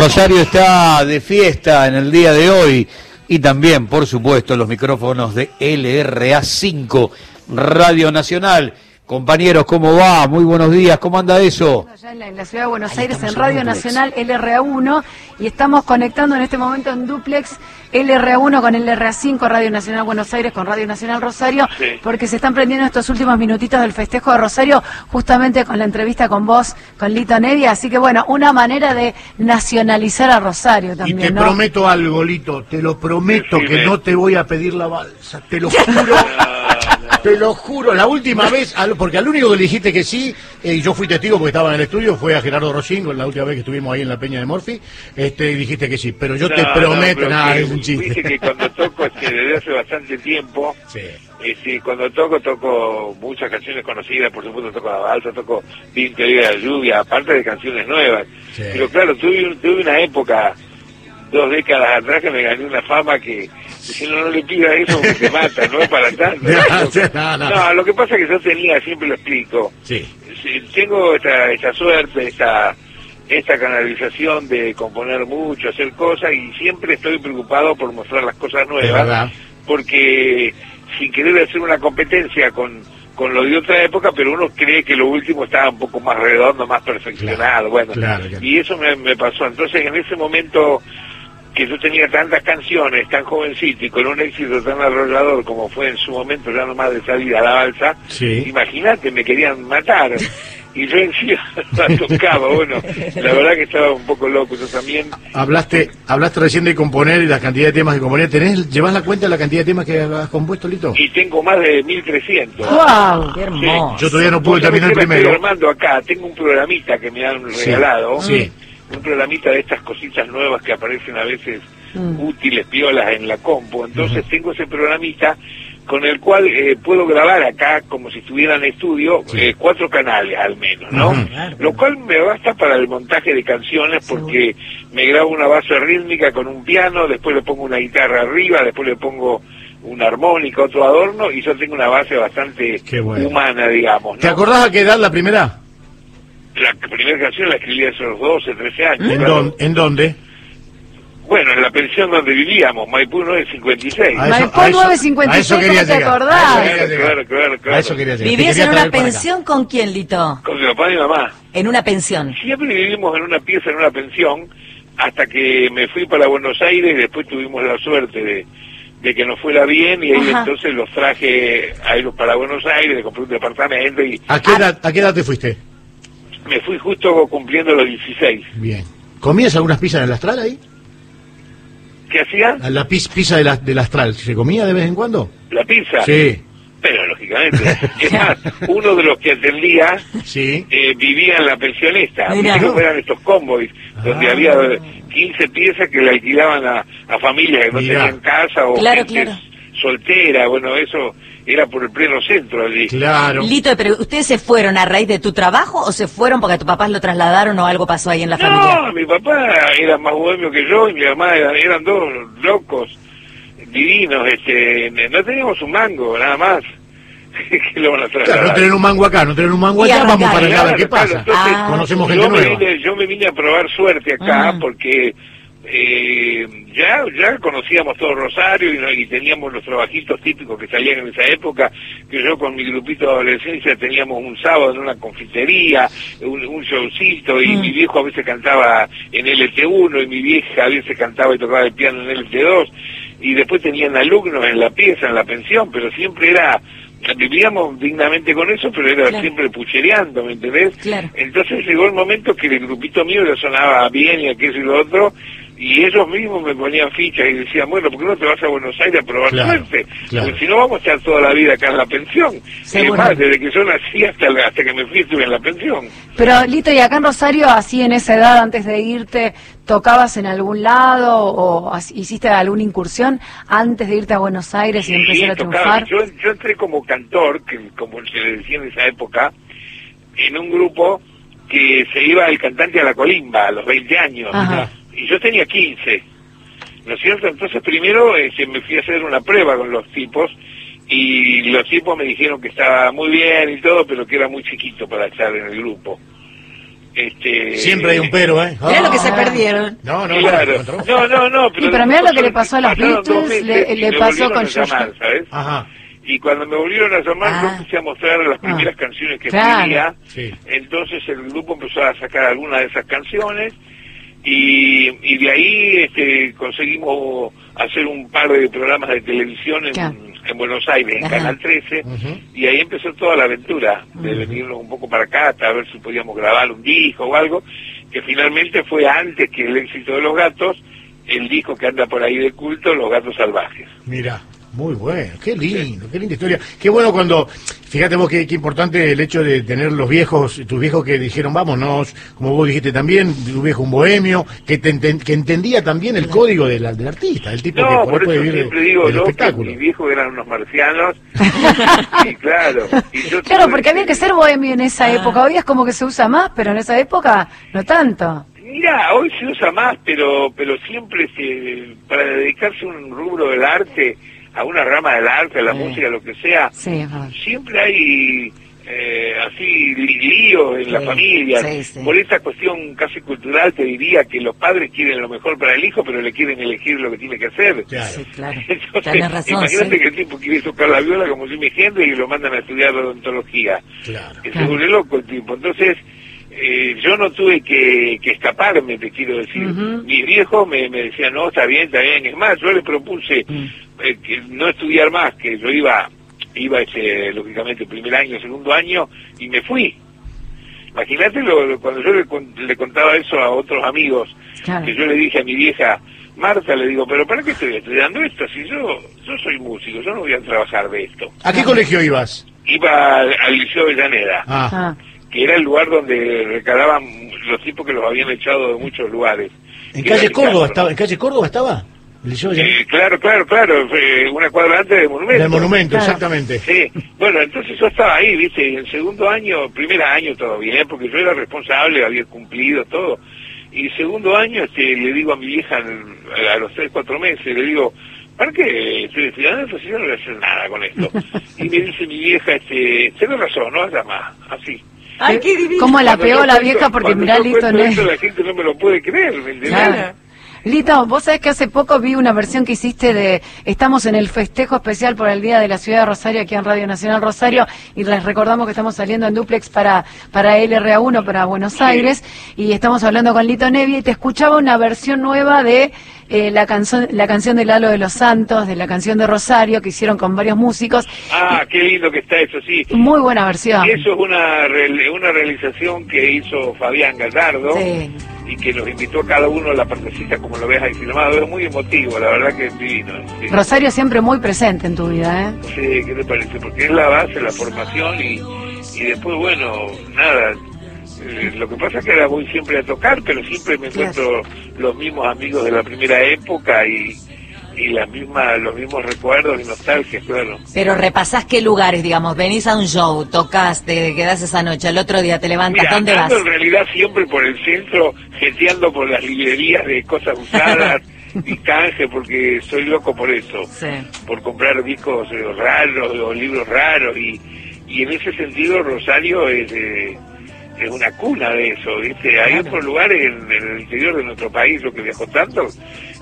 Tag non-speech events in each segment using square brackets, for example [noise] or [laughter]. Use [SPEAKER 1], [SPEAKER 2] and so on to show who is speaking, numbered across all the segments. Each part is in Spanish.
[SPEAKER 1] Rosario está de fiesta en el día de hoy y también, por supuesto, los micrófonos de LRA5 Radio Nacional. Compañeros, ¿cómo va? Muy buenos días, ¿cómo anda eso?
[SPEAKER 2] Allá en la, en la ciudad de Buenos Aires, en Radio Nacional LRA1, y estamos conectando en este momento en duplex LRA1 con LRA5, Radio Nacional Buenos Aires con Radio Nacional Rosario,
[SPEAKER 3] Sí.
[SPEAKER 2] porque se están prendiendo estos últimos minutitos del festejo de Rosario, justamente con la entrevista con vos, con Lito Nevia, así que bueno, una manera de nacionalizar a Rosario
[SPEAKER 4] Y
[SPEAKER 2] también,
[SPEAKER 4] te
[SPEAKER 2] ¿no?
[SPEAKER 4] prometo algo, Lito, te lo prometo que no te voy a pedir la balsa, te lo juro, [laughs] te lo juro, la última vez, al- porque al único que le dijiste que sí, eh, y yo fui testigo porque estaba en el estudio, fue a Gerardo Rocín, con la última vez que estuvimos ahí en la Peña de Morfi, este, y dijiste que sí, pero yo te
[SPEAKER 3] No,
[SPEAKER 4] prometo,
[SPEAKER 3] no,
[SPEAKER 4] nada,
[SPEAKER 3] que-
[SPEAKER 4] es un chiste.
[SPEAKER 3] que cuando toco desde hace bastante tiempo,
[SPEAKER 4] Sí.
[SPEAKER 3] este, cuando toco, toco muchas canciones conocidas, por supuesto toco la balsa, toco Viento de la lluvia, aparte de canciones nuevas.
[SPEAKER 4] Sí.
[SPEAKER 3] Pero claro, tuve, tuve una época, dos décadas atrás, que me gané una fama que, si no, no le pida eso, porque te mata, no es para tanto. [laughs]
[SPEAKER 4] No, no.
[SPEAKER 3] No, lo que pasa es que yo tenía, siempre lo explico,
[SPEAKER 4] Sí.
[SPEAKER 3] Tengo esta, esta suerte, esta, esta canalización de componer mucho, hacer cosas y siempre estoy preocupado por mostrar las cosas nuevas, porque sin querer hacer una competencia con, con lo de otra época, pero uno cree que lo último estaba un poco más redondo, más perfeccionado,
[SPEAKER 4] Claro,
[SPEAKER 3] bueno,
[SPEAKER 4] claro, claro.
[SPEAKER 3] y eso me, me pasó. Entonces en ese momento que yo tenía tantas canciones, tan jovencito y con un éxito tan arrollador como fue en su momento ya nomás de salir a la balsa,
[SPEAKER 4] Sí.
[SPEAKER 3] imagínate, me querían matar. [laughs] Y yo encima [laughs] la tocaba, bueno, la verdad que estaba un poco loco, yo también.
[SPEAKER 4] Hablaste, hablaste recién de componer y la cantidad de temas que componer. ¿Tenés, ¿Llevas la cuenta de la cantidad de temas que has compuesto, Lito?
[SPEAKER 3] Y tengo más de 1300.
[SPEAKER 2] ¡Wow!
[SPEAKER 5] Qué hermoso.
[SPEAKER 4] Yo todavía no pude terminar el primero.
[SPEAKER 3] Estoy armando acá, tengo un programita que me han
[SPEAKER 4] Sí,
[SPEAKER 3] regalado.
[SPEAKER 4] sí.
[SPEAKER 3] Un programita de estas cositas nuevas que aparecen a veces
[SPEAKER 2] Mm.
[SPEAKER 3] útiles, piolas en la compu. Entonces tengo ese programita con el cual eh, puedo grabar acá como si estuviera en estudio
[SPEAKER 4] Sí.
[SPEAKER 3] eh, cuatro canales al menos, ¿no?
[SPEAKER 5] Claro.
[SPEAKER 3] Lo cual me basta para el montaje de canciones porque me grabo una base rítmica con un piano, después le pongo una guitarra arriba, después le pongo una armónica, otro adorno y yo tengo una base bastante
[SPEAKER 4] bueno.
[SPEAKER 3] humana, digamos. ¿no?
[SPEAKER 4] ¿Te acordás a qué edad la primera?
[SPEAKER 3] La primera canción la escribí hace los 12, 13 años.
[SPEAKER 4] ¿En,
[SPEAKER 3] claro.
[SPEAKER 4] dónde- ¿En dónde?
[SPEAKER 3] Bueno, en la pensión donde vivíamos, Maipú 956.
[SPEAKER 4] A eso-
[SPEAKER 2] Maipú
[SPEAKER 4] a eso-
[SPEAKER 2] 956,
[SPEAKER 4] a eso quería
[SPEAKER 2] ¿cómo te
[SPEAKER 4] llegar.
[SPEAKER 2] acordás?
[SPEAKER 4] A eso quería
[SPEAKER 3] Claro,
[SPEAKER 4] llegar.
[SPEAKER 3] claro, claro, claro.
[SPEAKER 4] A eso quería llegar. Te
[SPEAKER 5] ¿Vivías
[SPEAKER 4] quería
[SPEAKER 5] en una pensión con quién, Lito?
[SPEAKER 3] Con mi papá y mi mamá.
[SPEAKER 5] En una pensión.
[SPEAKER 3] Siempre vivimos en una pieza, en una pensión, hasta que me fui para Buenos Aires y después tuvimos la suerte de, de que nos fuera bien y ahí
[SPEAKER 2] Ajá.
[SPEAKER 3] entonces los traje a ir para Buenos Aires, le compré un departamento y
[SPEAKER 4] ¿A qué, edad, ¿A qué edad te fuiste?
[SPEAKER 3] Me fui justo cumpliendo los 16.
[SPEAKER 4] Bien. ¿Comías algunas pizzas en el astral ahí?
[SPEAKER 3] ¿Qué hacía?
[SPEAKER 4] ¿A ¿La pis- pizza de la- del astral se comía de vez en cuando?
[SPEAKER 3] La pizza.
[SPEAKER 4] Sí.
[SPEAKER 3] Pero lógicamente. Es más, uno de los que atendía
[SPEAKER 4] Sí.
[SPEAKER 3] eh, vivía en la.
[SPEAKER 5] Mirá.
[SPEAKER 3] Viste cómo eran estos convoys, donde
[SPEAKER 4] Ah.
[SPEAKER 3] había 15 piezas que le alquilaban a, a familias que no
[SPEAKER 4] Mirá.
[SPEAKER 3] tenían casa o
[SPEAKER 5] Claro,
[SPEAKER 3] gente
[SPEAKER 5] claro.
[SPEAKER 3] soltera. Bueno, eso era por el pleno centro allí.
[SPEAKER 4] Claro.
[SPEAKER 5] Lito, pero ¿ustedes se fueron a raíz de tu trabajo o se fueron porque a tu papás lo trasladaron o algo pasó ahí en la familia?
[SPEAKER 3] No, mi papá era más bohemio que yo y mi mamá era- eran dos locos divinos. Este, no teníamos un mango, nada más. [laughs] que lo van a
[SPEAKER 4] Claro,
[SPEAKER 3] trasladar.
[SPEAKER 4] no tener un mango acá, no tener un mango allá, vamos para allá a ver qué
[SPEAKER 3] Claro,
[SPEAKER 4] pasa.
[SPEAKER 3] claro, entonces,
[SPEAKER 5] Ah.
[SPEAKER 4] Conocemos gente
[SPEAKER 3] yo me, vine, yo me vine a probar suerte acá porque eh, ya ya conocíamos todo Rosario y, teníamos los trabajitos típicos que salían en esa época, que yo con mi grupito de adolescencia teníamos un sábado en una confitería, un, un showcito, y
[SPEAKER 5] Mm.
[SPEAKER 3] mi viejo a veces cantaba en LT1 y mi vieja a veces cantaba y tocaba el piano en LT2, y después tenían alumnos en la pieza, en la pensión, pero siempre era vivíamos dignamente con eso, pero era
[SPEAKER 5] Claro.
[SPEAKER 3] siempre puchereando, ¿me entendés?
[SPEAKER 5] Claro.
[SPEAKER 3] Entonces llegó el momento que el grupito mío le sonaba bien y aquello y lo otro, y ellos mismos me ponían fichas y decían, bueno, ¿por qué no te vas a Buenos Aires a probar
[SPEAKER 4] Claro,
[SPEAKER 3] suerte?
[SPEAKER 4] claro.
[SPEAKER 3] Porque si no vamos a estar toda la vida acá en la pensión.
[SPEAKER 5] Seguro.
[SPEAKER 3] Es más, desde que yo nací hasta, la- hasta que me fui estuve en la pensión.
[SPEAKER 2] Pero Lito, ¿y acá en Rosario, así en esa edad, antes de irte, tocabas en algún lado o hiciste alguna incursión antes de irte a Buenos Aires y
[SPEAKER 3] Sí,
[SPEAKER 2] empezar a
[SPEAKER 3] tocaba.
[SPEAKER 2] triunfar?
[SPEAKER 3] Yo, yo entré como cantor, que como se le decía en esa época, en un grupo que se iba el cantante a la colimba a los 20 años.
[SPEAKER 2] Ajá.
[SPEAKER 3] Y yo tenía 15. ¿No es cierto? Entonces primero este, me fui a hacer una prueba con los tipos y los tipos me dijeron que estaba muy bien y todo, pero que era muy chiquito para estar en el grupo. Este,
[SPEAKER 4] Siempre hay un pero, ¿eh?
[SPEAKER 5] Mirá lo que se
[SPEAKER 2] Ah.
[SPEAKER 5] perdieron.
[SPEAKER 4] No, no,
[SPEAKER 3] Claro.
[SPEAKER 4] no.
[SPEAKER 3] No, no, no.
[SPEAKER 2] Sí, pero mirá lo que le pasó a los Beatles,
[SPEAKER 3] meses
[SPEAKER 2] le- pasó con
[SPEAKER 3] llamar. ¿sabes?
[SPEAKER 4] Ajá.
[SPEAKER 3] Y cuando me volvieron a llamar,
[SPEAKER 2] Ah.
[SPEAKER 3] yo empecé a mostrar las
[SPEAKER 2] Ah.
[SPEAKER 3] primeras canciones que
[SPEAKER 2] Claro.
[SPEAKER 4] Sí.
[SPEAKER 3] Entonces el grupo empezó a sacar algunas de esas canciones y, y de ahí este, conseguimos hacer un par de programas de televisión en,
[SPEAKER 2] Claro.
[SPEAKER 3] en Buenos Aires, en
[SPEAKER 5] Ajá.
[SPEAKER 3] Canal 13,
[SPEAKER 4] Ujú.
[SPEAKER 3] y ahí empezó toda la aventura de venirnos un poco para acá, hasta ver si podíamos grabar un disco o algo, que finalmente fue antes que el éxito de Los Gatos, el disco que anda por ahí de culto, Los Gatos Salvajes.
[SPEAKER 4] Mira, muy bueno, qué lindo, qué linda historia. Qué bueno cuando, fíjate vos qué, qué importante el hecho de tener los viejos, tus viejos que dijeron vámonos, como vos dijiste también, tu viejo un bohemio, que, te enten- que entendía también el código de la- del artista, el tipo que por
[SPEAKER 3] por
[SPEAKER 4] puede vivir
[SPEAKER 3] siempre digo
[SPEAKER 4] del
[SPEAKER 3] yo que
[SPEAKER 4] espectáculo.
[SPEAKER 3] mis viejos eran unos marcianos. [laughs] y claro. y yo
[SPEAKER 2] Claro, porque había que ser bohemio en esa
[SPEAKER 5] Ah.
[SPEAKER 2] época. Hoy es como que se usa más, pero en esa época no tanto.
[SPEAKER 3] Mira, hoy se usa más, pero pero siempre se, para dedicarse a un rubro del arte, a una rama del arte, la
[SPEAKER 5] Sí.
[SPEAKER 3] música, lo que sea,
[SPEAKER 2] Sí,
[SPEAKER 3] siempre hay eh, así líos en la familia.
[SPEAKER 5] sí, sí.
[SPEAKER 3] Por esta cuestión casi cultural te diría que los padres quieren lo mejor para el hijo, pero le quieren elegir lo que tiene que hacer.
[SPEAKER 4] Claro.
[SPEAKER 5] Sí, claro. [laughs]
[SPEAKER 3] Entonces,
[SPEAKER 5] razón,
[SPEAKER 3] imagínate que el tipo quiere tocar la viola como Jimmy Hendrix y lo mandan a estudiar odontología.
[SPEAKER 4] Claro.
[SPEAKER 3] Que se vuelve loco el tipo. Entonces, eh, yo no tuve que, que escaparme, te quiero decir. Mis viejos me, me decían, no, está bien, está bien. Es más, yo le propuse
[SPEAKER 5] Mm.
[SPEAKER 3] Eh, que no estudiar más, que yo iba, iba ese, lógicamente, primer año, segundo año, y me fui. Imagínate lo- lo- cuando yo le, le contaba eso a otros amigos,
[SPEAKER 2] Claro.
[SPEAKER 3] que yo le dije a mi vieja, Marta, le digo, pero ¿para qué estoy estudiando esto? Si yo, yo soy músico, yo no voy a trabajar de esto.
[SPEAKER 4] ¿A qué colegio ibas?
[SPEAKER 3] Iba al, al Liceo de Llaneda,
[SPEAKER 4] Ah,
[SPEAKER 2] Ah,
[SPEAKER 3] que era el lugar donde recalaban los tipos que los habían echado de muchos lugares.
[SPEAKER 4] ¿en calle Córdoba estaba? ¿En calle Córdoba estaba? ¿El liceo de-
[SPEAKER 3] Eh, claro, claro, claro, una cuadra antes del monumento.
[SPEAKER 4] del monumento,
[SPEAKER 2] Claro.
[SPEAKER 4] exactamente.
[SPEAKER 3] Sí, bueno, entonces yo estaba ahí, viste, y el segundo año, primer año todo bien, porque yo era responsable, había cumplido todo. Y segundo año este, le digo a mi vieja a los tres, cuatro meses, le digo, ¿para qué estoy estudiando esto si yo no voy a hacer nada con esto? [laughs] Y me dice mi vieja, este, tenés razón, no hagas más, así.
[SPEAKER 5] Ay, qué divino.
[SPEAKER 2] ¿Cómo la pegó la vieja? Porque mirá, Lito, no
[SPEAKER 3] la gente no me lo puede creer, ¿me entendés?
[SPEAKER 2] Claro. Lito, vos sabés que hace poco vi una versión que hiciste de Estamos en el festejo especial por el Día de la Ciudad de Rosario aquí en Radio Nacional Rosario y les recordamos que estamos saliendo en duplex para, para LRA1, para Buenos. Aires y estamos hablando con Lito Nevia y te escuchaba una versión nueva de eh, la, canción, la canción de Lalo de los Santos, de la canción de Rosario que hicieron con varios músicos.
[SPEAKER 3] Ah, qué lindo que está eso, sí.
[SPEAKER 2] Muy buena versión.
[SPEAKER 3] Eso es una, una realización que hizo Fabián Gallardo
[SPEAKER 5] Sí.
[SPEAKER 3] Y que nos invitó a cada uno a la partecita como lo ves ahí filmado. Es muy emotivo, la verdad que es divino. Sí,
[SPEAKER 2] Rosario siempre muy presente en tu vida, ¿eh?
[SPEAKER 3] Sí, ¿qué te parece? Porque es la base, la formación y, y después, bueno, nada. eh, lo que pasa es que ahora voy siempre a tocar, pero siempre me encuentro los mismos amigos de la primera época y, y las mismas, los mismos recuerdos y nostalgias, claro.
[SPEAKER 5] Pero repasás qué lugares, digamos, venís a un show, tocas, te quedás esa noche, al otro día te levantas,
[SPEAKER 3] Mira,
[SPEAKER 5] ¿dónde vas?
[SPEAKER 3] en realidad siempre por el centro, jeteando por las librerías de cosas usadas [laughs] y canje, porque soy loco por eso,
[SPEAKER 5] Sí.
[SPEAKER 3] por comprar discos eh, raros o libros raros, y, y en ese sentido Rosario es, eh, es una cuna de eso, ¿viste? Hay
[SPEAKER 5] Claro.
[SPEAKER 3] otros lugares en, en el interior de nuestro país, lo que viajó tanto,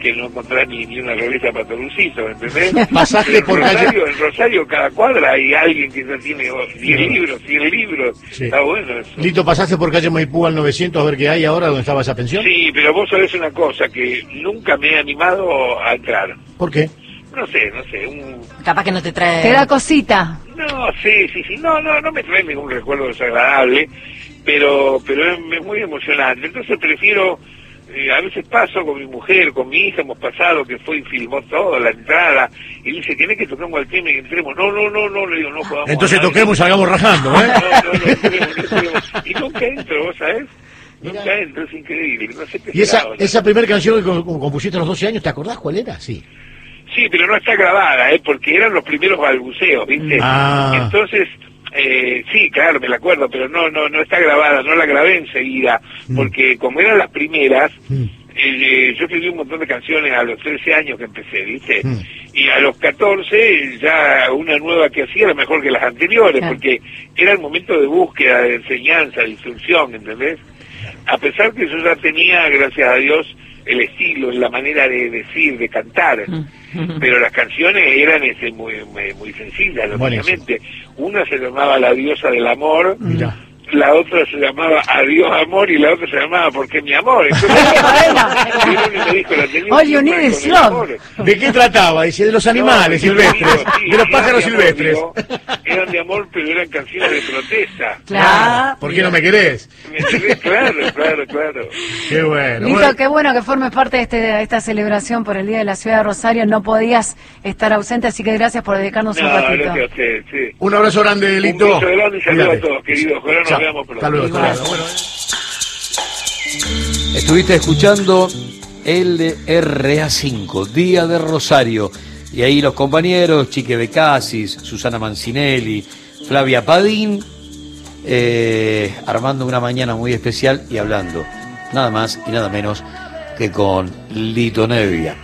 [SPEAKER 3] que no encontrás ni, ni una revista para Torucito, ¿entendés? [laughs]
[SPEAKER 4] Pasaste
[SPEAKER 3] en
[SPEAKER 4] por calle-
[SPEAKER 3] Rosario, en Rosario cada cuadra hay alguien que ya tiene 10
[SPEAKER 4] Sí.
[SPEAKER 3] libros, 100 libros,
[SPEAKER 4] Sí.
[SPEAKER 3] está bueno eso.
[SPEAKER 4] Lito, ¿pasaste por calle Maipú al 900 a ver qué hay ahora donde estaba esa pensión?
[SPEAKER 3] Sí, pero vos sabés una cosa, que nunca me he animado a entrar.
[SPEAKER 4] ¿Por qué?
[SPEAKER 3] No sé, no sé, un...
[SPEAKER 5] Capaz que no te trae...
[SPEAKER 2] Te da cosita.
[SPEAKER 3] No, sí, sí, sí, no, no, no me trae ningún recuerdo desagradable, pero, pero es, es muy emocionante. Entonces prefiero, eh, a veces paso con mi mujer, con mi hija, hemos pasado que fue y filmó todo, la entrada, y dice, ¿querés que toquemos el tema y entremos? No, no, no, no, le digo, no podamos.
[SPEAKER 4] Entonces toquemos y salgamos rajando,
[SPEAKER 3] No,
[SPEAKER 4] ¿eh?
[SPEAKER 3] no, no, entremos, no entremos. Y nunca entro, ¿vos sabés? Nunca entro, es increíble, no sé qué
[SPEAKER 4] Y esa, esa primera canción que com- compusiste a los 12 años, ¿te acordás cuál era? Sí.
[SPEAKER 3] Sí, pero no está grabada, ¿eh? porque eran los primeros balbuceos, ¿viste?
[SPEAKER 4] Ah.
[SPEAKER 3] Entonces, eh, sí, claro, me la acuerdo, pero no, no, no está grabada, no la grabé enseguida,
[SPEAKER 4] Mm.
[SPEAKER 3] porque como eran las primeras,
[SPEAKER 4] Mm.
[SPEAKER 3] eh, yo escribí un montón de canciones a los 13 años que empecé, ¿viste?
[SPEAKER 4] Mm.
[SPEAKER 3] Y a los 14 ya una nueva que hacía era mejor que las anteriores,
[SPEAKER 2] Claro.
[SPEAKER 3] porque era el momento de búsqueda, de enseñanza, de instrucción, ¿entendés? A pesar que yo ya tenía, gracias a Dios, el estilo, la manera de decir, de cantar, pero las canciones eran este, muy, muy, muy sencillas, lógicamente. Una se llamaba La diosa del amor,
[SPEAKER 4] Mirá.
[SPEAKER 3] La otra se llamaba Adiós amor y la otra se llamaba ¿Por qué mi amor? [laughs]
[SPEAKER 2] Love.
[SPEAKER 3] amor.
[SPEAKER 4] ¿De qué trataba? Dice, de los animales
[SPEAKER 3] No,
[SPEAKER 4] silvestres,
[SPEAKER 3] sí,
[SPEAKER 4] de los pájaros
[SPEAKER 3] de amor,
[SPEAKER 4] silvestres.
[SPEAKER 3] digo, eran de amor, pero eran canciones de protesta.
[SPEAKER 2] Claro.
[SPEAKER 4] ¿Por qué no me querés?
[SPEAKER 3] Claro, claro, claro.
[SPEAKER 4] Qué bueno.
[SPEAKER 2] Lito,
[SPEAKER 4] Bueno,
[SPEAKER 2] qué bueno que formes parte de, este, de esta celebración por el Día de la Ciudad de Rosario. No podías estar ausente, así que gracias por dedicarnos
[SPEAKER 3] No,
[SPEAKER 2] un ratito.
[SPEAKER 3] gracias a usted, sí.
[SPEAKER 4] Un abrazo grande,
[SPEAKER 3] Un
[SPEAKER 4] Lito.
[SPEAKER 3] beso grande y saludos a
[SPEAKER 4] Cuídate.
[SPEAKER 3] todos, queridos. Ojalá nos
[SPEAKER 4] Hasta luego.
[SPEAKER 2] Igual.
[SPEAKER 4] hasta luego. Bueno,
[SPEAKER 1] Estuviste escuchando LRA5, Día de Rosario. Y ahí los compañeros, Chique Becasis, Susana Mancinelli, Flavia Padín, eh, armando una mañana muy especial y hablando nada más y nada menos que con Lito Nevia.